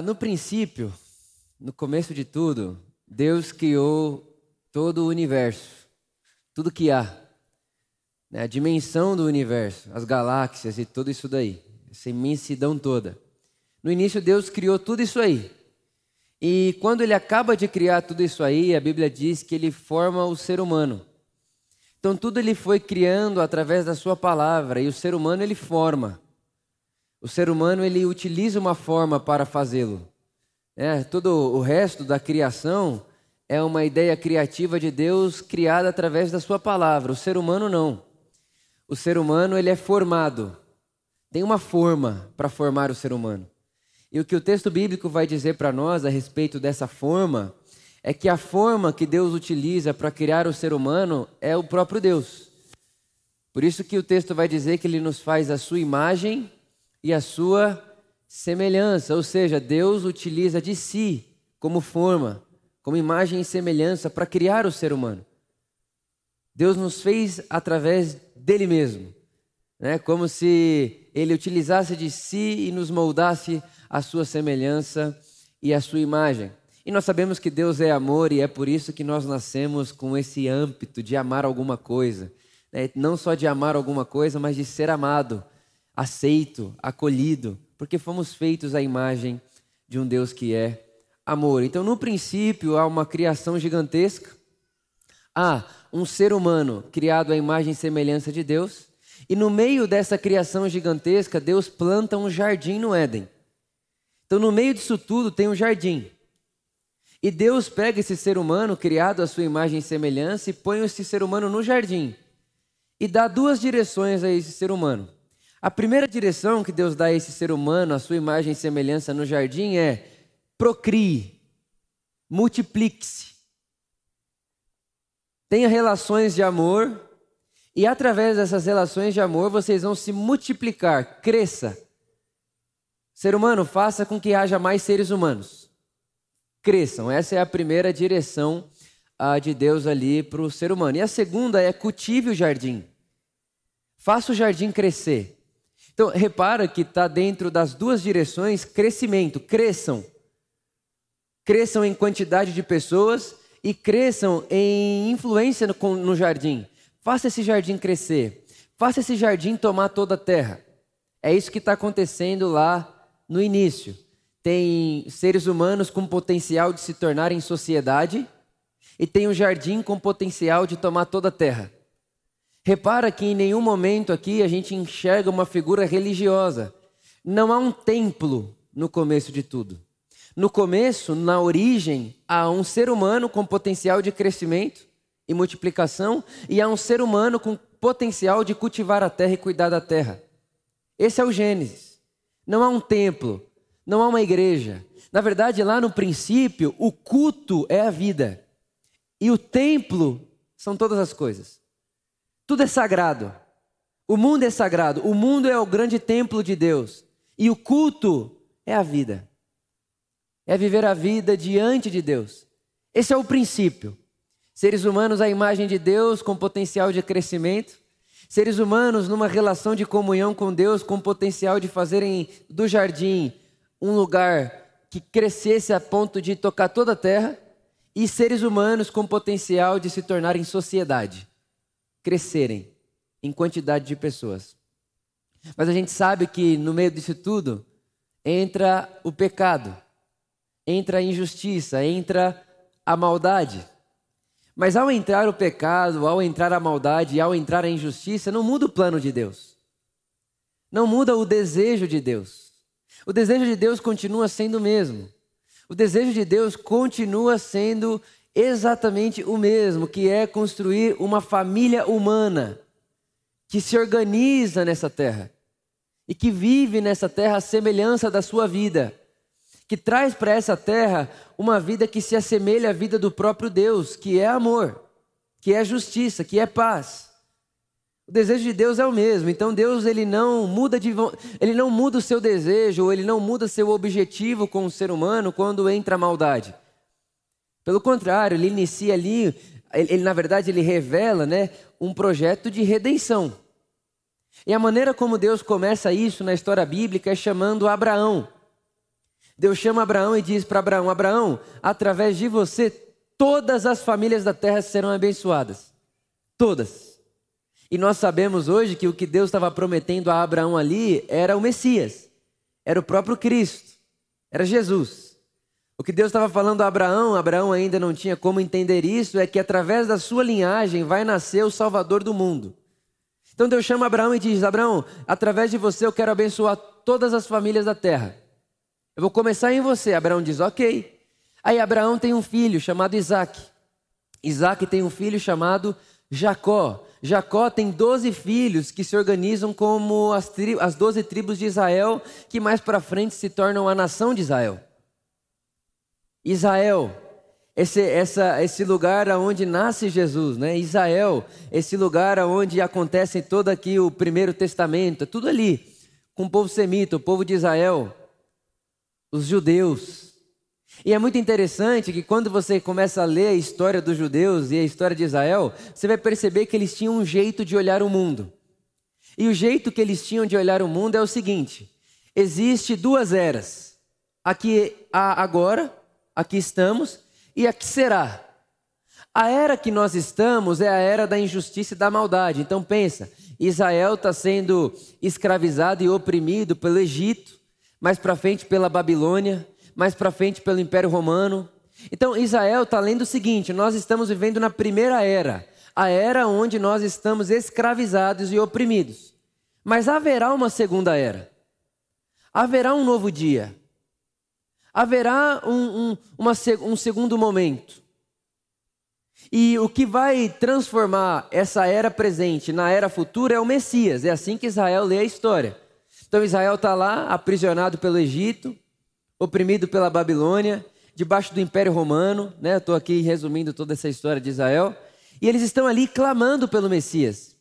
No princípio, no começo de tudo, Deus criou todo o universo, tudo que há, né? a dimensão do universo, as galáxias e tudo isso daí, essa imensidão toda. No início, Deus criou tudo isso aí. E quando ele acaba de criar tudo isso aí, a Bíblia diz que ele forma o ser humano. Então tudo ele foi criando através da sua palavra e o ser humano ele forma. O ser humano ele utiliza uma forma para fazê-lo. É, todo o resto da criação é uma ideia criativa de Deus criada através da sua palavra. O ser humano não. O ser humano ele é formado. Tem uma forma para formar o ser humano. E o que o texto bíblico vai dizer para nós a respeito dessa forma é que a forma que Deus utiliza para criar o ser humano é o próprio Deus. Por isso que o texto vai dizer que ele nos faz a sua imagem e a sua semelhança, ou seja, Deus utiliza de si como forma, como imagem e semelhança para criar o ser humano. Deus nos fez através dele mesmo, né? como se ele utilizasse de si e nos moldasse a sua semelhança e a sua imagem. E nós sabemos que Deus é amor e é por isso que nós nascemos com esse âmbito de amar alguma coisa. Né? Não só de amar alguma coisa, mas de ser amado, aceito, acolhido, porque fomos feitos à imagem de um Deus que é amor. Então, no princípio, há uma criação gigantesca. Há um ser humano criado à imagem e semelhança de Deus. E no meio dessa criação gigantesca, Deus planta um jardim no Éden. Então, no meio disso tudo, tem um jardim. E Deus pega esse ser humano, criado à sua imagem e semelhança, e põe esse ser humano no jardim. E dá duas direções a esse ser humano. A primeira direção que Deus dá a esse ser humano, à sua imagem e semelhança no jardim, é procrie, multiplique-se. Tenha relações de amor, e através dessas relações de amor vocês vão se multiplicar, cresça. Ser humano, faça com que haja mais seres humanos cresçam. Essa é a primeira direção de Deus ali para o ser humano. E a segunda é cultive o jardim. Faça o jardim crescer. Então, repara que está dentro das duas direções crescimento, cresçam. Cresçam em quantidade de pessoas e cresçam em influência no, no jardim. Faça esse jardim crescer. Faça esse jardim tomar toda a terra. É isso que está acontecendo lá no início tem seres humanos com potencial de se tornarem sociedade e tem um jardim com potencial de tomar toda a terra. Repara que em nenhum momento aqui a gente enxerga uma figura religiosa. Não há um templo no começo de tudo. No começo, na origem, há um ser humano com potencial de crescimento e multiplicação e há um ser humano com potencial de cultivar a terra e cuidar da terra. Esse é o Gênesis. Não há um templo, não há uma igreja. Na verdade, lá no princípio, o culto é a vida. E o templo são todas as coisas. Tudo é sagrado. O mundo é sagrado. O mundo é o grande templo de Deus. E o culto é a vida. É viver a vida diante de Deus. Esse é o princípio. Seres humanos à imagem de Deus com potencial de crescimento. Seres humanos numa relação de comunhão com Deus com potencial de fazerem do jardim um lugar que crescesse a ponto de tocar toda a terra e seres humanos com potencial de se tornarem sociedade, crescerem em quantidade de pessoas. Mas a gente sabe que no meio disso tudo entra o pecado, entra a injustiça, entra a maldade. Mas ao entrar o pecado, ao entrar a maldade ao entrar a injustiça, não muda o plano de Deus. Não muda o desejo de Deus. O desejo de Deus continua sendo o mesmo. O desejo de Deus continua sendo exatamente o mesmo, que é construir uma família humana que se organiza nessa terra e que vive nessa terra a semelhança da sua vida, que traz para essa terra uma vida que se assemelha à vida do próprio Deus, que é amor, que é justiça, que é paz. O desejo de Deus é o mesmo. Então Deus ele não muda de, ele não muda o seu desejo, ou ele não muda seu objetivo com o ser humano quando entra a maldade. Pelo contrário, ele inicia ali, ele, na verdade ele revela, né, um projeto de redenção. E a maneira como Deus começa isso na história bíblica é chamando Abraão. Deus chama Abraão e diz para Abraão: Abraão, através de você, todas as famílias da terra serão abençoadas. Todas. E nós sabemos hoje que o que Deus estava prometendo a Abraão ali era o Messias, era o próprio Cristo, era Jesus. O que Deus estava falando a Abraão, Abraão ainda não tinha como entender isso, é que através da sua linhagem vai nascer o Salvador do mundo. Então Deus chama Abraão e diz: Abraão, através de você eu quero abençoar todas as famílias da terra. Eu vou começar em você. Abraão diz: Ok. Aí Abraão tem um filho chamado Isaac. Isaac tem um filho chamado Jacó. Jacó tem doze filhos que se organizam como as, tri as doze tribos de Israel, que mais para frente se tornam a nação de Israel. Israel, esse, essa, esse lugar onde nasce Jesus, né? Israel, esse lugar onde acontece todo aqui o primeiro testamento, tudo ali, com o povo semita, o povo de Israel os judeus. E é muito interessante que quando você começa a ler a história dos judeus e a história de Israel, você vai perceber que eles tinham um jeito de olhar o mundo. E o jeito que eles tinham de olhar o mundo é o seguinte: existe duas eras. Aqui há agora, aqui estamos, e aqui será. A era que nós estamos é a era da injustiça e da maldade. Então pensa, Israel está sendo escravizado e oprimido pelo Egito mais para frente pela Babilônia, mais para frente pelo Império Romano. Então Israel está lendo o seguinte: nós estamos vivendo na primeira era, a era onde nós estamos escravizados e oprimidos. Mas haverá uma segunda era, haverá um novo dia, haverá um, um, uma, um segundo momento. E o que vai transformar essa era presente na era futura é o Messias. É assim que Israel lê a história. Então Israel está lá, aprisionado pelo Egito, oprimido pela Babilônia, debaixo do Império Romano, né? Estou aqui resumindo toda essa história de Israel. E eles estão ali clamando pelo Messias.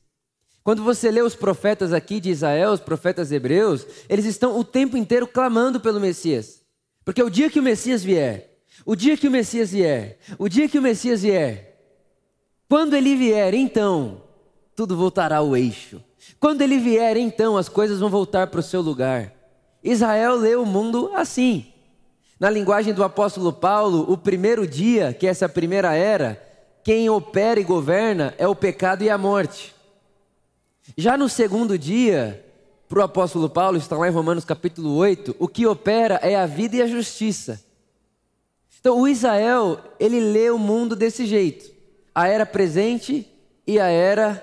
Quando você lê os profetas aqui de Israel, os profetas hebreus, eles estão o tempo inteiro clamando pelo Messias. Porque o dia que o Messias vier, o dia que o Messias vier, o dia que o Messias vier, quando ele vier, então, tudo voltará ao eixo. Quando ele vier, então as coisas vão voltar para o seu lugar. Israel lê o mundo assim. Na linguagem do apóstolo Paulo, o primeiro dia, que é essa primeira era, quem opera e governa é o pecado e a morte. Já no segundo dia, para o apóstolo Paulo, está lá em Romanos capítulo 8, o que opera é a vida e a justiça. Então, o Israel, ele lê o mundo desse jeito: a era presente e a era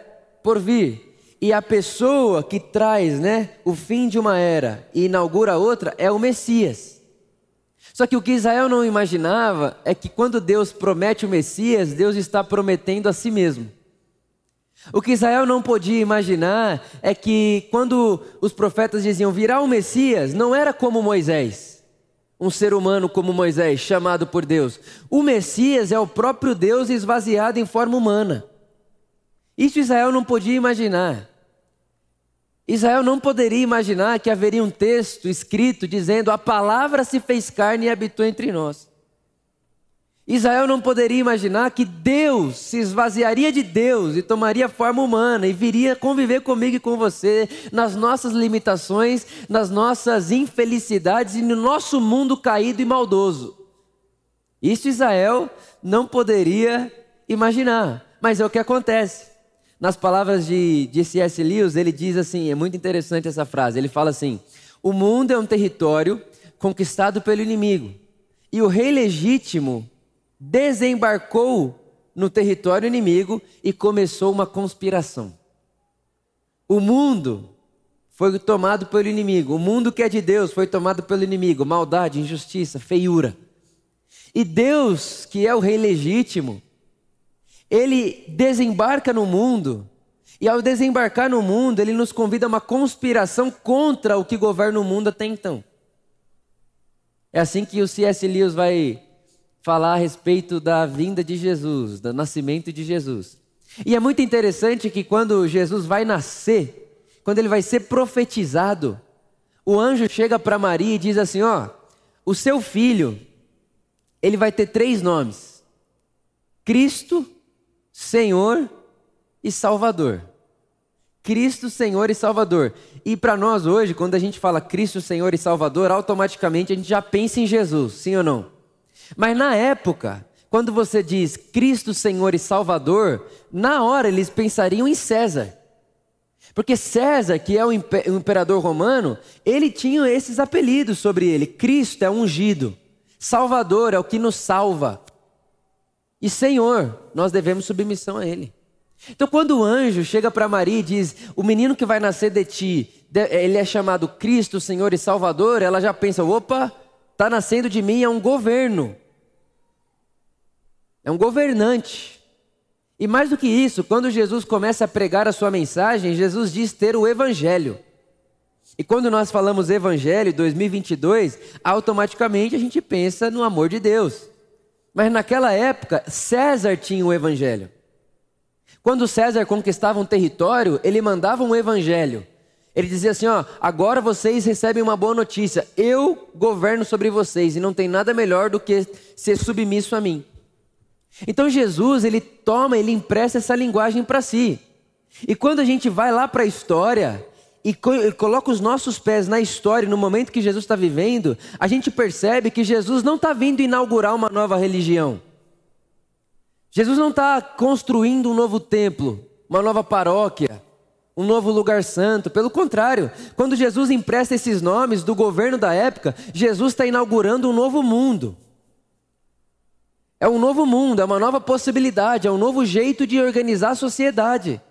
por vir. E a pessoa que traz né, o fim de uma era e inaugura outra é o Messias. Só que o que Israel não imaginava é que quando Deus promete o Messias, Deus está prometendo a si mesmo. O que Israel não podia imaginar é que quando os profetas diziam virá o Messias, não era como Moisés, um ser humano como Moisés, chamado por Deus. O Messias é o próprio Deus esvaziado em forma humana. Isso Israel não podia imaginar. Israel não poderia imaginar que haveria um texto escrito dizendo: A palavra se fez carne e habitou entre nós. Israel não poderia imaginar que Deus se esvaziaria de Deus e tomaria forma humana e viria conviver comigo e com você nas nossas limitações, nas nossas infelicidades e no nosso mundo caído e maldoso. Isso Israel não poderia imaginar, mas é o que acontece. Nas palavras de, de C.S. Lewis, ele diz assim: é muito interessante essa frase. Ele fala assim: o mundo é um território conquistado pelo inimigo, e o rei legítimo desembarcou no território inimigo e começou uma conspiração. O mundo foi tomado pelo inimigo, o mundo que é de Deus foi tomado pelo inimigo, maldade, injustiça, feiura. E Deus, que é o rei legítimo, ele desembarca no mundo, e ao desembarcar no mundo, ele nos convida a uma conspiração contra o que governa o mundo até então. É assim que o C.S. Lewis vai falar a respeito da vinda de Jesus, do nascimento de Jesus. E é muito interessante que quando Jesus vai nascer, quando ele vai ser profetizado, o anjo chega para Maria e diz assim: Ó, o seu filho, ele vai ter três nomes: Cristo, Senhor e Salvador. Cristo Senhor e Salvador. E para nós hoje, quando a gente fala Cristo Senhor e Salvador, automaticamente a gente já pensa em Jesus, sim ou não? Mas na época, quando você diz Cristo Senhor e Salvador, na hora eles pensariam em César. Porque César, que é o imperador romano, ele tinha esses apelidos sobre ele. Cristo é ungido, Salvador é o que nos salva. E Senhor, nós devemos submissão a ele. Então, quando o anjo chega para Maria e diz: O menino que vai nascer de ti, ele é chamado Cristo, Senhor e Salvador, ela já pensa: opa, está nascendo de mim, é um governo. É um governante. E mais do que isso, quando Jesus começa a pregar a sua mensagem, Jesus diz ter o evangelho. E quando nós falamos evangelho 2022, automaticamente a gente pensa no amor de Deus. Mas naquela época, César tinha o evangelho. Quando César conquistava um território, ele mandava um evangelho. Ele dizia assim: ó, agora vocês recebem uma boa notícia. Eu governo sobre vocês e não tem nada melhor do que ser submisso a mim. Então Jesus, ele toma, ele empresta essa linguagem para si. E quando a gente vai lá para a história e coloca os nossos pés na história, no momento que Jesus está vivendo, a gente percebe que Jesus não está vindo inaugurar uma nova religião. Jesus não está construindo um novo templo, uma nova paróquia, um novo lugar santo. Pelo contrário, quando Jesus empresta esses nomes do governo da época, Jesus está inaugurando um novo mundo. É um novo mundo, é uma nova possibilidade, é um novo jeito de organizar a sociedade.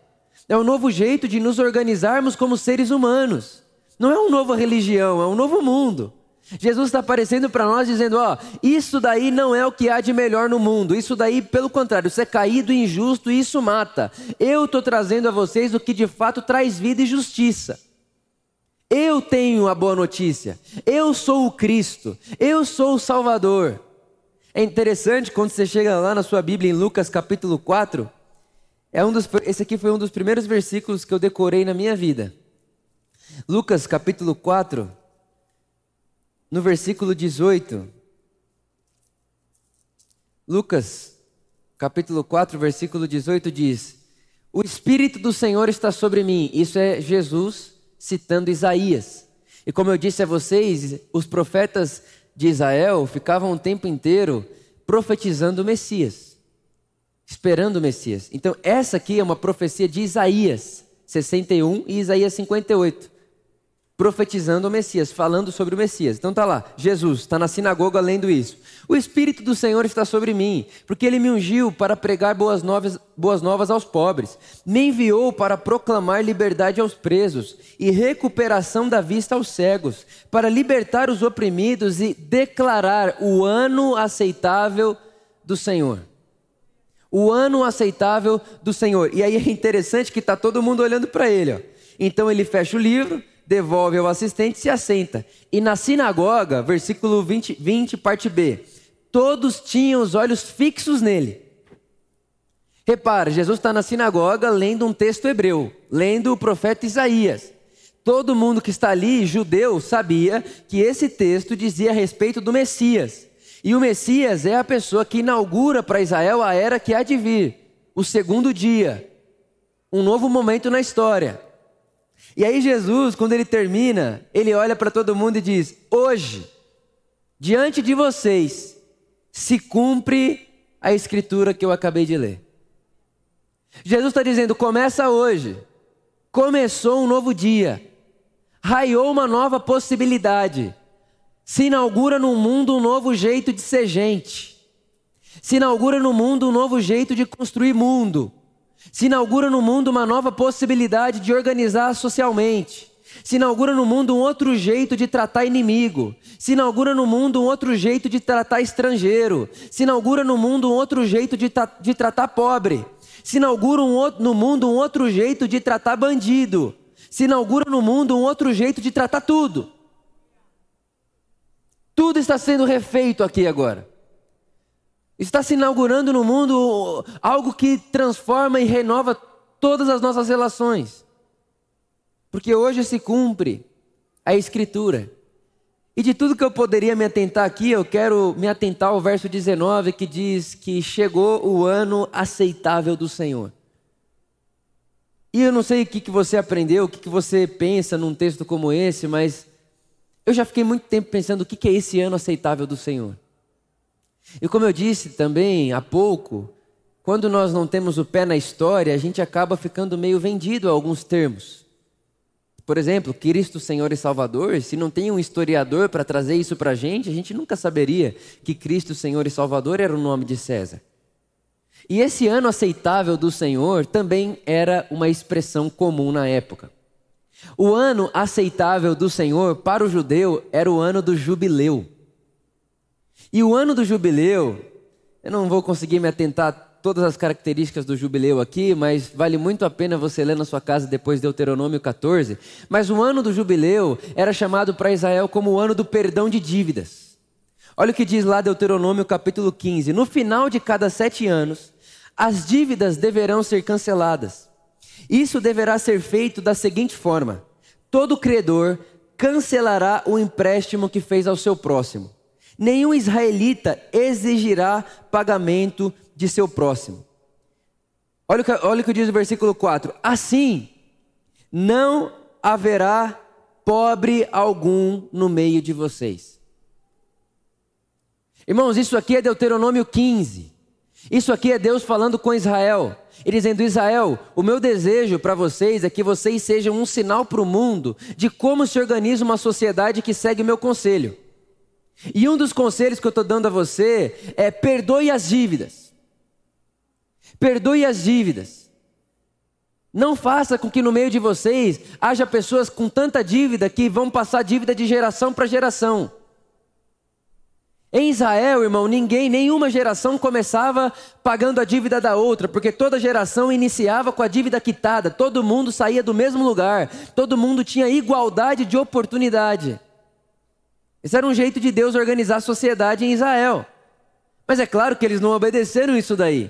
É um novo jeito de nos organizarmos como seres humanos. Não é uma nova religião, é um novo mundo. Jesus está aparecendo para nós dizendo: ó, isso daí não é o que há de melhor no mundo. Isso daí, pelo contrário, isso é caído, injusto e isso mata. Eu estou trazendo a vocês o que de fato traz vida e justiça. Eu tenho a boa notícia. Eu sou o Cristo. Eu sou o Salvador. É interessante quando você chega lá na sua Bíblia em Lucas capítulo 4. É um dos, esse aqui foi um dos primeiros versículos que eu decorei na minha vida. Lucas capítulo 4 no versículo 18. Lucas, capítulo 4, versículo 18 diz: O Espírito do Senhor está sobre mim. Isso é Jesus citando Isaías. E como eu disse a vocês, os profetas de Israel ficavam o tempo inteiro profetizando o Messias, esperando o Messias. Então, essa aqui é uma profecia de Isaías 61 e Isaías 58 profetizando o Messias, falando sobre o Messias. Então tá lá, Jesus está na sinagoga lendo isso. O Espírito do Senhor está sobre mim, porque ele me ungiu para pregar boas novas, boas novas aos pobres, me enviou para proclamar liberdade aos presos e recuperação da vista aos cegos, para libertar os oprimidos e declarar o ano aceitável do Senhor. O ano aceitável do Senhor. E aí é interessante que está todo mundo olhando para ele. Ó. Então ele fecha o livro, devolve ao assistente e se assenta. E na sinagoga, versículo 20, 20, parte B, todos tinham os olhos fixos nele. Repara, Jesus está na sinagoga lendo um texto hebreu, lendo o profeta Isaías. Todo mundo que está ali, judeu, sabia que esse texto dizia a respeito do Messias. E o Messias é a pessoa que inaugura para Israel a era que há de vir, o segundo dia, um novo momento na história. E aí Jesus, quando ele termina, ele olha para todo mundo e diz: Hoje, diante de vocês, se cumpre a escritura que eu acabei de ler. Jesus está dizendo: começa hoje, começou um novo dia, raiou uma nova possibilidade, se inaugura no mundo um novo jeito de ser gente, se inaugura no mundo um novo jeito de construir mundo. Se inaugura no mundo uma nova possibilidade de organizar socialmente. Se inaugura no mundo um outro jeito de tratar inimigo. Se inaugura no mundo um outro jeito de tratar estrangeiro. Se inaugura no mundo um outro jeito de, de tratar pobre. Se inaugura um no mundo um outro jeito de tratar bandido. Se inaugura no mundo um outro jeito de tratar tudo. Tudo está sendo refeito aqui agora. Está se inaugurando no mundo algo que transforma e renova todas as nossas relações. Porque hoje se cumpre a Escritura. E de tudo que eu poderia me atentar aqui, eu quero me atentar ao verso 19 que diz que chegou o ano aceitável do Senhor. E eu não sei o que, você aprendeu, o que, você pensa num texto como esse, mas eu já fiquei muito tempo pensando o que é esse ano aceitável do Senhor. E como eu disse também há pouco, quando nós não temos o pé na história, a gente acaba ficando meio vendido a alguns termos. Por exemplo, Cristo Senhor e Salvador, se não tem um historiador para trazer isso para a gente, a gente nunca saberia que Cristo Senhor e Salvador era o nome de César. E esse ano aceitável do Senhor também era uma expressão comum na época. O ano aceitável do Senhor para o judeu era o ano do jubileu. E o ano do jubileu, eu não vou conseguir me atentar a todas as características do jubileu aqui, mas vale muito a pena você ler na sua casa depois de Deuteronômio 14. Mas o ano do jubileu era chamado para Israel como o ano do perdão de dívidas. Olha o que diz lá Deuteronômio capítulo 15: No final de cada sete anos, as dívidas deverão ser canceladas. Isso deverá ser feito da seguinte forma: todo credor cancelará o empréstimo que fez ao seu próximo Nenhum israelita exigirá pagamento de seu próximo. Olha o, que, olha o que diz o versículo 4: Assim, não haverá pobre algum no meio de vocês. Irmãos, isso aqui é Deuteronômio 15. Isso aqui é Deus falando com Israel. E dizendo: Israel, o meu desejo para vocês é que vocês sejam um sinal para o mundo de como se organiza uma sociedade que segue o meu conselho. E um dos conselhos que eu estou dando a você é perdoe as dívidas. Perdoe as dívidas. Não faça com que no meio de vocês haja pessoas com tanta dívida que vão passar dívida de geração para geração. Em Israel, irmão, ninguém, nenhuma geração começava pagando a dívida da outra, porque toda geração iniciava com a dívida quitada, todo mundo saía do mesmo lugar, todo mundo tinha igualdade de oportunidade. Esse era um jeito de Deus organizar a sociedade em Israel. Mas é claro que eles não obedeceram isso daí.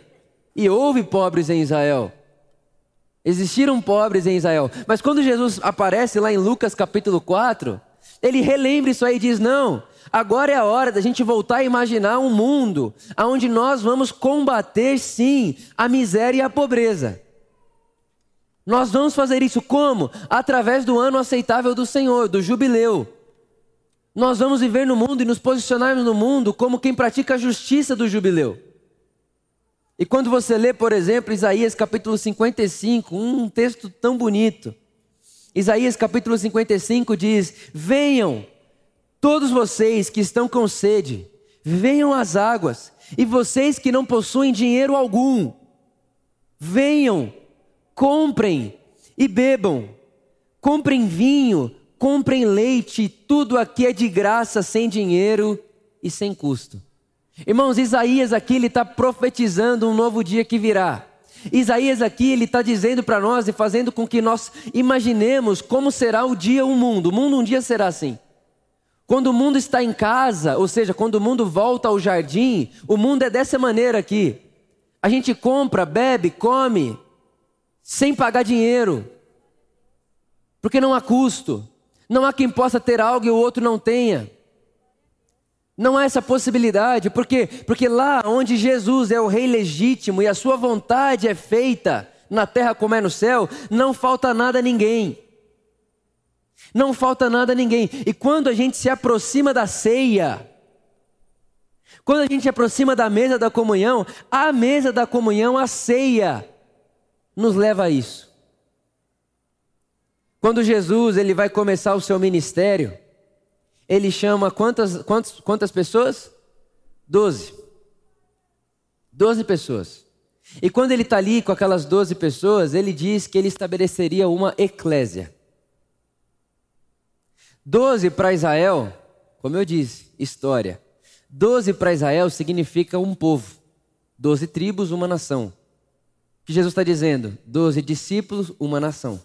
E houve pobres em Israel. Existiram pobres em Israel. Mas quando Jesus aparece lá em Lucas capítulo 4, ele relembra isso aí e diz: Não, agora é a hora da gente voltar a imaginar um mundo onde nós vamos combater, sim, a miséria e a pobreza. Nós vamos fazer isso como? Através do ano aceitável do Senhor, do jubileu. Nós vamos viver no mundo e nos posicionarmos no mundo como quem pratica a justiça do jubileu. E quando você lê, por exemplo, Isaías capítulo 55, um texto tão bonito. Isaías capítulo 55 diz: Venham, todos vocês que estão com sede, venham às águas, e vocês que não possuem dinheiro algum, venham, comprem e bebam, comprem vinho comprem leite, tudo aqui é de graça, sem dinheiro e sem custo. Irmãos, Isaías aqui ele está profetizando um novo dia que virá. Isaías aqui ele está dizendo para nós e fazendo com que nós imaginemos como será o dia o mundo. O mundo um dia será assim. Quando o mundo está em casa, ou seja, quando o mundo volta ao jardim, o mundo é dessa maneira aqui. A gente compra, bebe, come, sem pagar dinheiro, porque não há custo. Não há quem possa ter algo e o outro não tenha. Não há essa possibilidade, por quê? Porque lá onde Jesus é o rei legítimo e a sua vontade é feita, na terra como é no céu, não falta nada a ninguém. Não falta nada a ninguém. E quando a gente se aproxima da ceia, quando a gente se aproxima da mesa da comunhão, a mesa da comunhão, a ceia, nos leva a isso. Quando Jesus ele vai começar o seu ministério, ele chama quantas, quantas, quantas pessoas? Doze. Doze pessoas. E quando ele está ali com aquelas doze pessoas, ele diz que ele estabeleceria uma eclésia. Doze para Israel, como eu disse, história. Doze para Israel significa um povo. Doze tribos, uma nação. O que Jesus está dizendo? Doze discípulos, uma nação.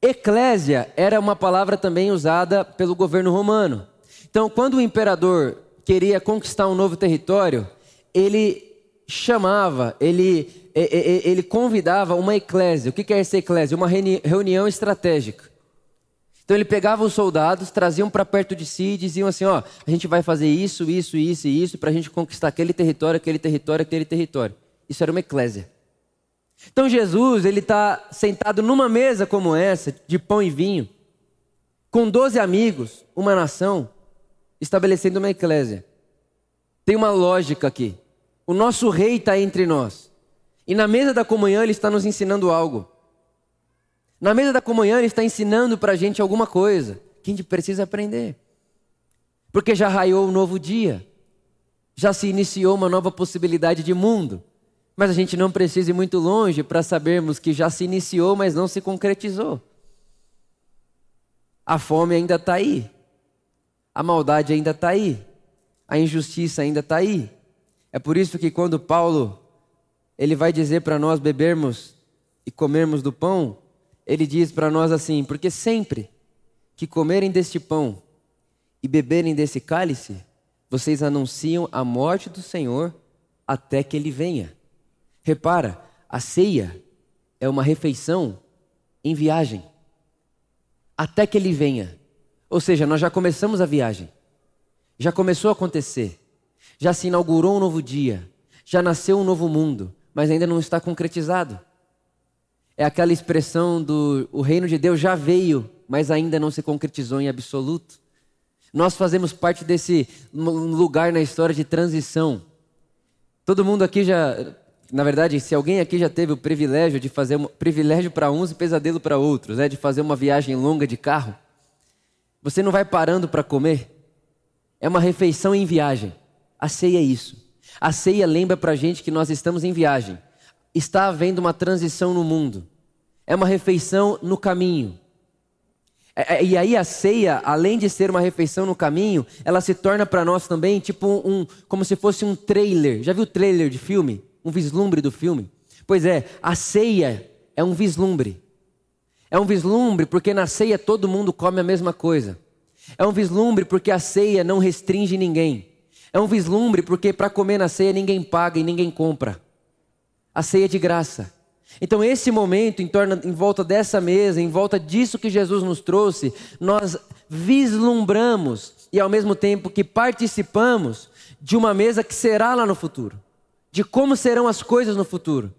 Eclésia era uma palavra também usada pelo governo romano. Então, quando o imperador queria conquistar um novo território, ele chamava, ele, ele convidava uma eclésia. O que é essa eclésia? Uma reunião estratégica. Então ele pegava os soldados, traziam para perto de si e diziam assim: ó, a gente vai fazer isso, isso, isso e isso para a gente conquistar aquele território, aquele território, aquele território. Isso era uma eclésia. Então Jesus, ele está sentado numa mesa como essa, de pão e vinho, com doze amigos, uma nação, estabelecendo uma eclésia. Tem uma lógica aqui. O nosso rei está entre nós. E na mesa da comunhão ele está nos ensinando algo. Na mesa da comunhão ele está ensinando para a gente alguma coisa que a gente precisa aprender. Porque já raiou um novo dia. Já se iniciou uma nova possibilidade de mundo. Mas a gente não precisa ir muito longe para sabermos que já se iniciou, mas não se concretizou. A fome ainda está aí. A maldade ainda está aí. A injustiça ainda está aí. É por isso que quando Paulo ele vai dizer para nós bebermos e comermos do pão, ele diz para nós assim: porque sempre que comerem deste pão e beberem desse cálice, vocês anunciam a morte do Senhor até que ele venha. Repara, a ceia é uma refeição em viagem. Até que ele venha. Ou seja, nós já começamos a viagem. Já começou a acontecer. Já se inaugurou um novo dia. Já nasceu um novo mundo, mas ainda não está concretizado. É aquela expressão do o reino de Deus já veio, mas ainda não se concretizou em absoluto. Nós fazemos parte desse lugar na história de transição. Todo mundo aqui já na verdade, se alguém aqui já teve o privilégio de fazer um privilégio para uns e pesadelo para outros, né, de fazer uma viagem longa de carro, você não vai parando para comer. É uma refeição em viagem. A ceia é isso. A ceia lembra para gente que nós estamos em viagem. Está havendo uma transição no mundo. É uma refeição no caminho. É, é, e aí a ceia, além de ser uma refeição no caminho, ela se torna para nós também tipo um, como se fosse um trailer. Já viu trailer de filme? Um vislumbre do filme? Pois é, a ceia é um vislumbre. É um vislumbre porque na ceia todo mundo come a mesma coisa. É um vislumbre porque a ceia não restringe ninguém. É um vislumbre porque para comer na ceia ninguém paga e ninguém compra. A ceia é de graça. Então, esse momento, em, torno, em volta dessa mesa, em volta disso que Jesus nos trouxe, nós vislumbramos e, ao mesmo tempo que participamos de uma mesa que será lá no futuro de como serão as coisas no futuro.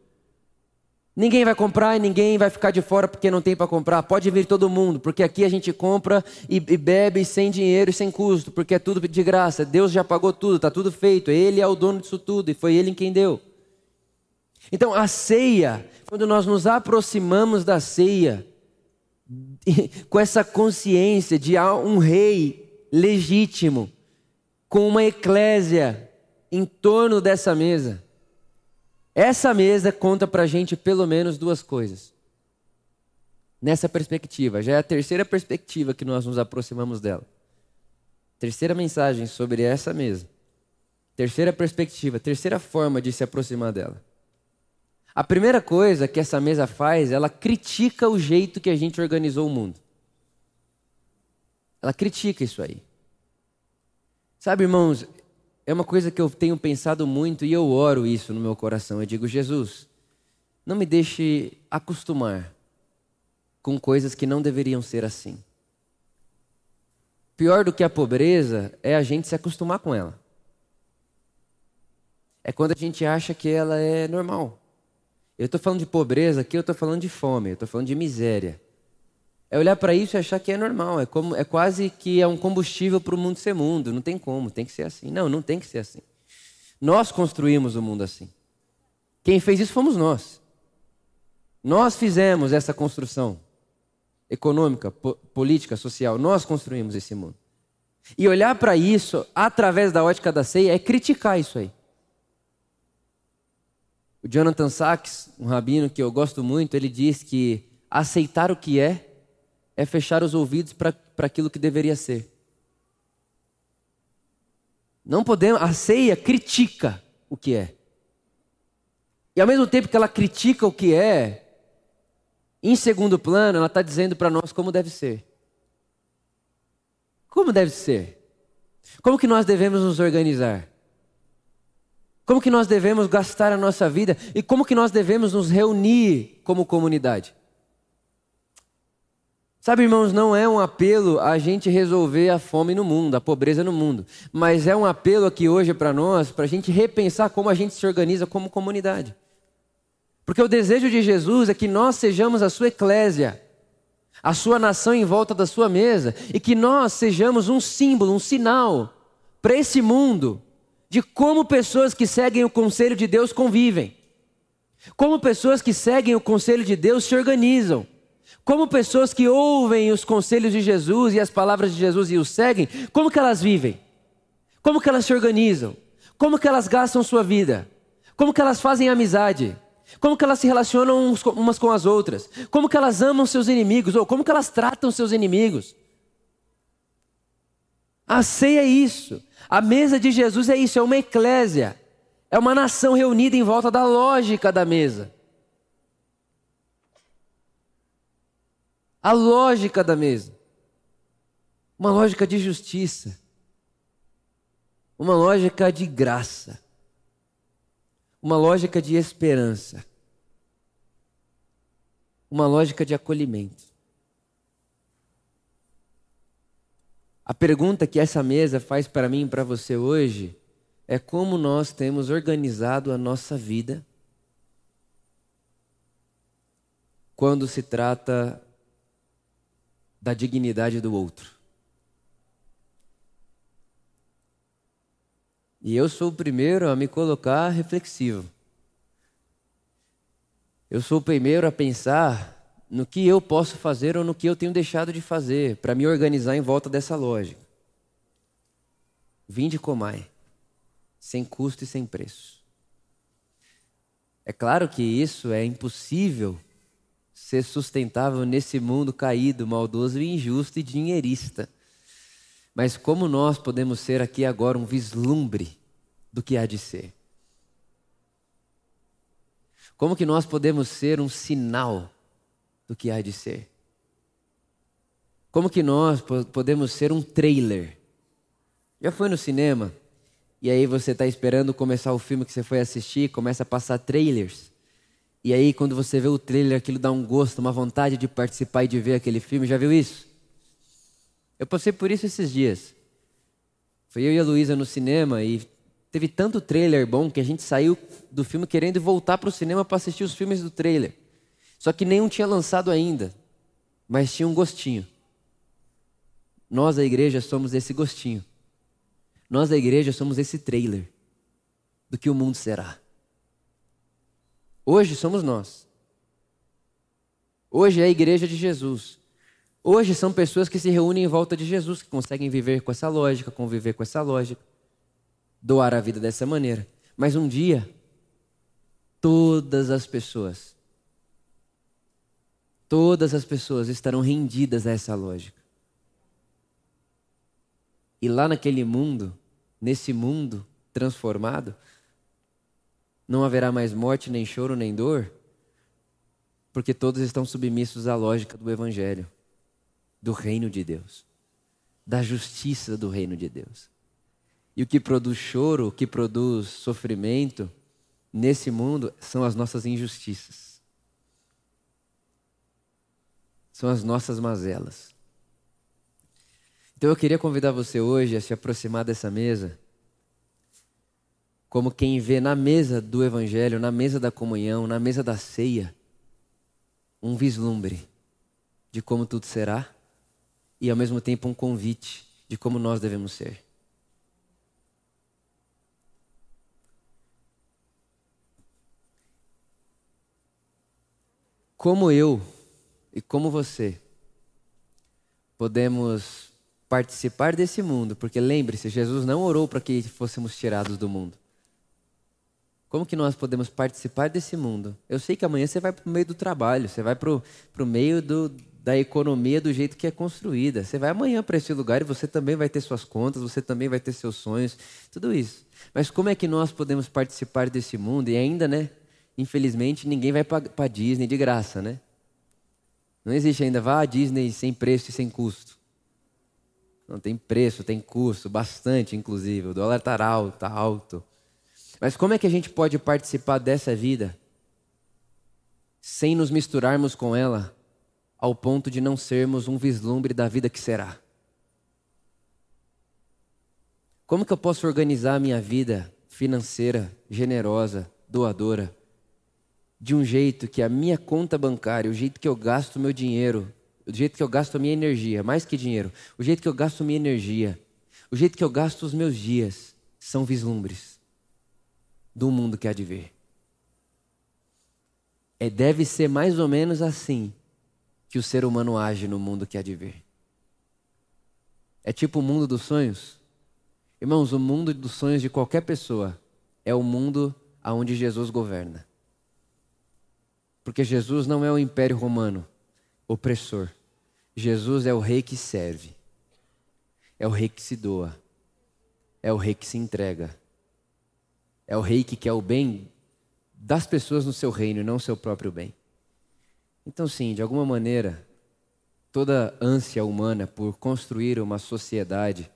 Ninguém vai comprar e ninguém vai ficar de fora porque não tem para comprar. Pode vir todo mundo, porque aqui a gente compra e, bebe sem dinheiro e sem custo, porque é tudo de graça. Deus já pagou tudo, está tudo feito. Ele é o dono disso tudo e foi Ele quem deu. Então a ceia, quando nós nos aproximamos da ceia, com essa consciência de um rei legítimo, com uma eclésia em torno dessa mesa, essa mesa conta para a gente pelo menos duas coisas. Nessa perspectiva, já é a terceira perspectiva que nós nos aproximamos dela. Terceira mensagem sobre essa mesa. Terceira perspectiva, terceira forma de se aproximar dela. A primeira coisa que essa mesa faz, ela critica o jeito que a gente organizou o mundo. Ela critica isso aí. Sabe, irmãos, é uma coisa que eu tenho pensado muito e eu oro isso no meu coração. Eu digo, Jesus, não me deixe acostumar com coisas que não deveriam ser assim. Pior do que a pobreza é a gente se acostumar com ela. É quando a gente acha que ela é normal. Eu estou falando de pobreza aqui, eu estou falando de fome, eu estou falando de miséria. É olhar para isso e achar que é normal, é, como, é quase que é um combustível para o mundo ser mundo. Não tem como, tem que ser assim. Não, não tem que ser assim. Nós construímos o mundo assim. Quem fez isso fomos nós. Nós fizemos essa construção econômica, po política, social. Nós construímos esse mundo. E olhar para isso através da ótica da ceia é criticar isso aí. O Jonathan Sachs, um rabino que eu gosto muito, ele diz que aceitar o que é é fechar os ouvidos para aquilo que deveria ser. Não podemos, a ceia critica o que é. E ao mesmo tempo que ela critica o que é, em segundo plano, ela está dizendo para nós como deve ser. Como deve ser? Como que nós devemos nos organizar? Como que nós devemos gastar a nossa vida? E como que nós devemos nos reunir como comunidade? Sabe, irmãos, não é um apelo a gente resolver a fome no mundo, a pobreza no mundo, mas é um apelo aqui hoje para nós, para a gente repensar como a gente se organiza como comunidade. Porque o desejo de Jesus é que nós sejamos a sua eclésia, a sua nação em volta da sua mesa, e que nós sejamos um símbolo, um sinal para esse mundo de como pessoas que seguem o conselho de Deus convivem, como pessoas que seguem o conselho de Deus se organizam, como pessoas que ouvem os conselhos de Jesus e as palavras de Jesus e os seguem, como que elas vivem, como que elas se organizam, como que elas gastam sua vida, como que elas fazem amizade. Como que elas se relacionam umas com as outras? Como que elas amam seus inimigos? Ou como que elas tratam seus inimigos? A ceia é isso. A mesa de Jesus é isso, é uma eclésia. É uma nação reunida em volta da lógica da mesa. A lógica da mesa. Uma lógica de justiça. Uma lógica de graça uma lógica de esperança, uma lógica de acolhimento. A pergunta que essa mesa faz para mim e para você hoje é como nós temos organizado a nossa vida quando se trata da dignidade do outro. E eu sou o primeiro a me colocar reflexivo. Eu sou o primeiro a pensar no que eu posso fazer ou no que eu tenho deixado de fazer para me organizar em volta dessa lógica. Vinde comai, sem custo e sem preço. É claro que isso é impossível ser sustentável nesse mundo caído, maldoso injusto e dinheirista. Mas como nós podemos ser aqui agora um vislumbre do que há de ser? Como que nós podemos ser um sinal do que há de ser? Como que nós podemos ser um trailer? Já foi no cinema e aí você está esperando começar o filme que você foi assistir, começa a passar trailers. E aí quando você vê o trailer, aquilo dá um gosto, uma vontade de participar e de ver aquele filme. Já viu isso? Eu passei por isso esses dias. Foi eu e a Luísa no cinema e teve tanto trailer bom que a gente saiu do filme querendo voltar para o cinema para assistir os filmes do trailer. Só que nenhum tinha lançado ainda, mas tinha um gostinho. Nós, a igreja, somos esse gostinho. Nós, a igreja, somos esse trailer do que o mundo será. Hoje somos nós. Hoje é a igreja de Jesus. Hoje são pessoas que se reúnem em volta de Jesus, que conseguem viver com essa lógica, conviver com essa lógica, doar a vida dessa maneira. Mas um dia, todas as pessoas, todas as pessoas estarão rendidas a essa lógica. E lá naquele mundo, nesse mundo transformado, não haverá mais morte, nem choro, nem dor, porque todos estão submissos à lógica do Evangelho do reino de Deus, da justiça do reino de Deus. E o que produz choro, o que produz sofrimento nesse mundo são as nossas injustiças. São as nossas mazelas. Então eu queria convidar você hoje a se aproximar dessa mesa como quem vê na mesa do Evangelho, na mesa da comunhão, na mesa da ceia, um vislumbre de como tudo será e ao mesmo tempo um convite de como nós devemos ser. Como eu e como você podemos participar desse mundo, porque lembre-se, Jesus não orou para que fôssemos tirados do mundo. Como que nós podemos participar desse mundo? Eu sei que amanhã você vai para o meio do trabalho, você vai para o meio do, da economia do jeito que é construída. Você vai amanhã para esse lugar e você também vai ter suas contas, você também vai ter seus sonhos, tudo isso. Mas como é que nós podemos participar desse mundo? E ainda, né? Infelizmente, ninguém vai para Disney de graça, né? Não existe ainda, vá à Disney sem preço e sem custo. Não tem preço, tem custo, bastante inclusive. O dólar está alto, está alto. Mas como é que a gente pode participar dessa vida sem nos misturarmos com ela ao ponto de não sermos um vislumbre da vida que será? Como que eu posso organizar a minha vida financeira, generosa, doadora, de um jeito que a minha conta bancária, o jeito que eu gasto meu dinheiro, o jeito que eu gasto a minha energia, mais que dinheiro, o jeito que eu gasto minha energia, o jeito que eu gasto os meus dias, são vislumbres do mundo que há de ver. É, deve ser mais ou menos assim que o ser humano age no mundo que há de ver. É tipo o mundo dos sonhos. Irmãos, o mundo dos sonhos de qualquer pessoa é o mundo aonde Jesus governa. Porque Jesus não é o império romano opressor. Jesus é o rei que serve. É o rei que se doa. É o rei que se entrega. É o rei que quer o bem das pessoas no seu reino e não o seu próprio bem. Então, sim, de alguma maneira, toda ânsia humana por construir uma sociedade,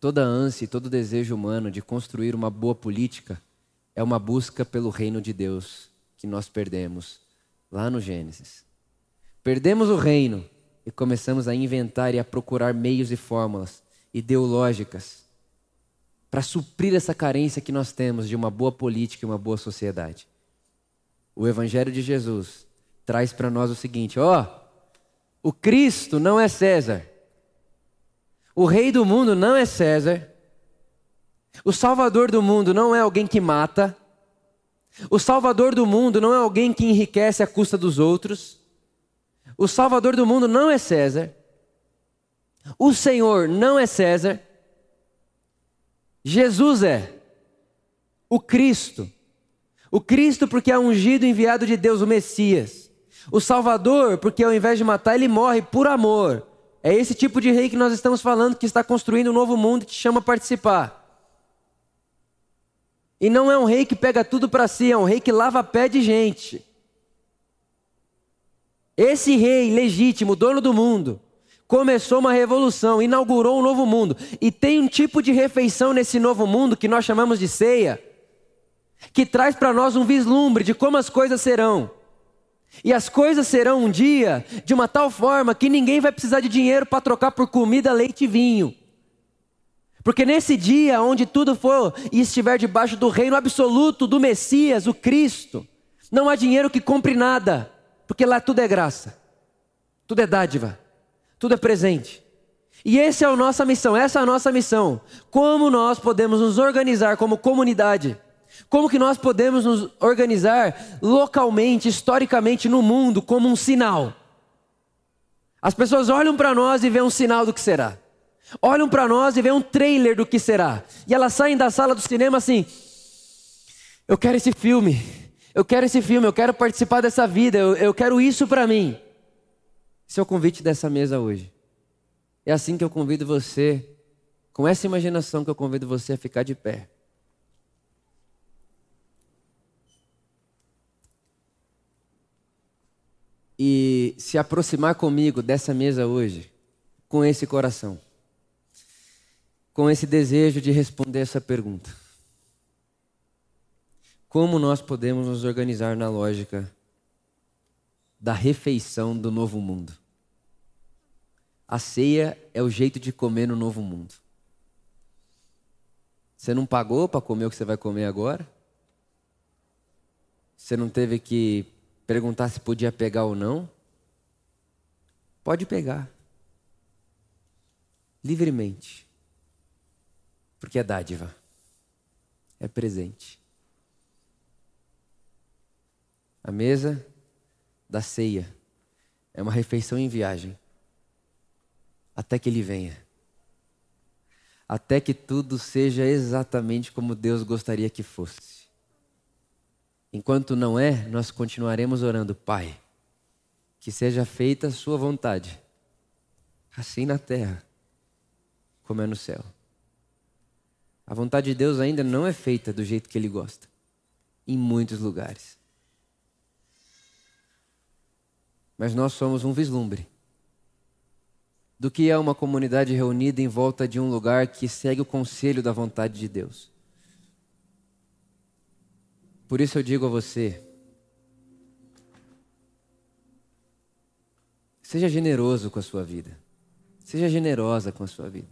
toda ânsia e todo desejo humano de construir uma boa política é uma busca pelo reino de Deus que nós perdemos lá no Gênesis. Perdemos o reino e começamos a inventar e a procurar meios e fórmulas ideológicas para suprir essa carência que nós temos de uma boa política e uma boa sociedade. O Evangelho de Jesus traz para nós o seguinte: ó, oh, o Cristo não é César, o Rei do mundo não é César, o Salvador do mundo não é alguém que mata, o Salvador do mundo não é alguém que enriquece à custa dos outros, o Salvador do mundo não é César, o Senhor não é César, Jesus é o Cristo. O Cristo, porque é ungido enviado de Deus, o Messias. O Salvador, porque ao invés de matar, ele morre por amor. É esse tipo de rei que nós estamos falando, que está construindo um novo mundo e te chama a participar. E não é um rei que pega tudo para si, é um rei que lava pé de gente. Esse rei legítimo, dono do mundo, começou uma revolução, inaugurou um novo mundo. E tem um tipo de refeição nesse novo mundo que nós chamamos de ceia que traz para nós um vislumbre de como as coisas serão. E as coisas serão um dia de uma tal forma que ninguém vai precisar de dinheiro para trocar por comida, leite e vinho. Porque nesse dia onde tudo for e estiver debaixo do reino absoluto do Messias, o Cristo, não há dinheiro que compre nada, porque lá tudo é graça, tudo é dádiva, tudo é presente. E essa é a nossa missão, essa é a nossa missão. Como nós podemos nos organizar como comunidade como que nós podemos nos organizar localmente, historicamente no mundo como um sinal? As pessoas olham para nós e veem um sinal do que será. Olham para nós e veem um trailer do que será. E elas saem da sala do cinema assim: Eu quero esse filme. Eu quero esse filme, eu quero participar dessa vida, eu, eu quero isso para mim. Esse é o convite dessa mesa hoje. É assim que eu convido você, com essa imaginação que eu convido você a ficar de pé. e se aproximar comigo dessa mesa hoje, com esse coração, com esse desejo de responder essa pergunta: Como nós podemos nos organizar na lógica da refeição do novo mundo? A ceia é o jeito de comer no novo mundo. Você não pagou para comer o que você vai comer agora? Você não teve que perguntar se podia pegar ou não, pode pegar. Livremente. Porque é dádiva. É presente. A mesa da ceia é uma refeição em viagem. Até que ele venha. Até que tudo seja exatamente como Deus gostaria que fosse. Enquanto não é, nós continuaremos orando, Pai, que seja feita a Sua vontade, assim na terra como é no céu. A vontade de Deus ainda não é feita do jeito que Ele gosta, em muitos lugares. Mas nós somos um vislumbre do que é uma comunidade reunida em volta de um lugar que segue o conselho da vontade de Deus. Por isso eu digo a você: seja generoso com a sua vida. Seja generosa com a sua vida.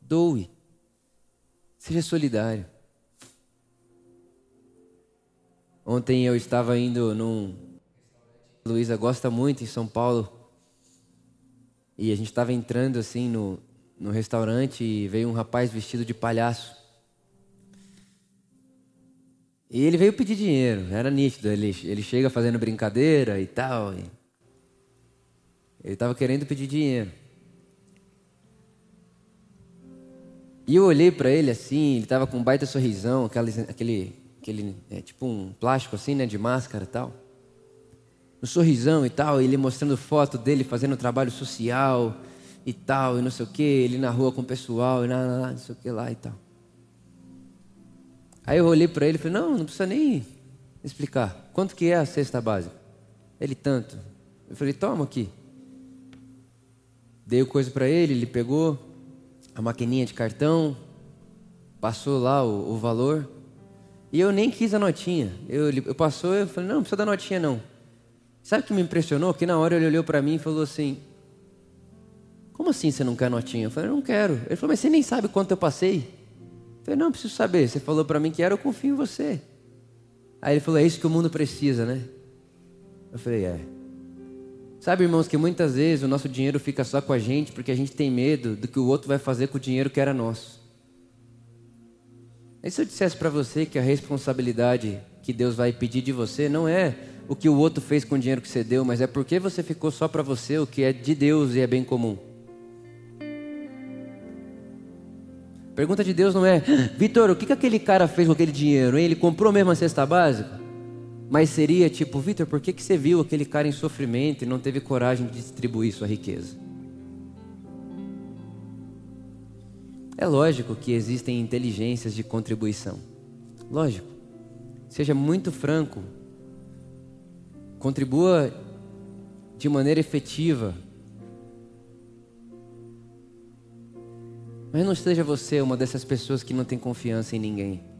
Doe. Seja solidário. Ontem eu estava indo num. Luísa gosta muito em São Paulo. E a gente estava entrando assim no, no restaurante e veio um rapaz vestido de palhaço. E ele veio pedir dinheiro, era nítido. Ele, ele chega fazendo brincadeira e tal. E ele estava querendo pedir dinheiro. E eu olhei para ele assim, ele estava com um baita sorrisão, aquele, aquele, aquele é, tipo um plástico assim, né, de máscara e tal. Um sorrisão e tal, ele mostrando foto dele fazendo trabalho social e tal, e não sei o que, ele na rua com o pessoal, e não, não sei o que lá e tal. Aí eu olhei para ele e falei, não, não precisa nem explicar. Quanto que é a cesta básica? Ele, tanto. Eu falei, toma aqui. Dei coisa para ele, ele pegou a maquininha de cartão, passou lá o, o valor. E eu nem quis a notinha. Eu, eu passou, eu falei, não, não precisa da notinha não. Sabe o que me impressionou? Que na hora ele olhou para mim e falou assim, como assim você não quer notinha? Eu falei, não quero. Ele falou, mas você nem sabe quanto eu passei? Eu falei, não, preciso saber. Você falou para mim que era, eu confio em você. Aí ele falou, é isso que o mundo precisa, né? Eu falei, é. Sabe, irmãos, que muitas vezes o nosso dinheiro fica só com a gente porque a gente tem medo do que o outro vai fazer com o dinheiro que era nosso. E se eu dissesse para você que a responsabilidade que Deus vai pedir de você não é o que o outro fez com o dinheiro que você deu, mas é porque você ficou só para você o que é de Deus e é bem comum. Pergunta de Deus não é, Vitor, o que, que aquele cara fez com aquele dinheiro? Hein? Ele comprou mesmo a cesta básica? Mas seria tipo, Vitor, por que, que você viu aquele cara em sofrimento e não teve coragem de distribuir sua riqueza? É lógico que existem inteligências de contribuição. Lógico. Seja muito franco. Contribua de maneira efetiva. Mas não seja você uma dessas pessoas que não tem confiança em ninguém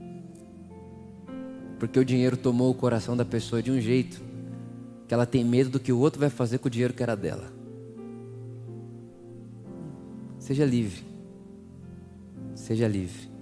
porque o dinheiro tomou o coração da pessoa de um jeito que ela tem medo do que o outro vai fazer com o dinheiro que era dela. Seja livre. Seja livre.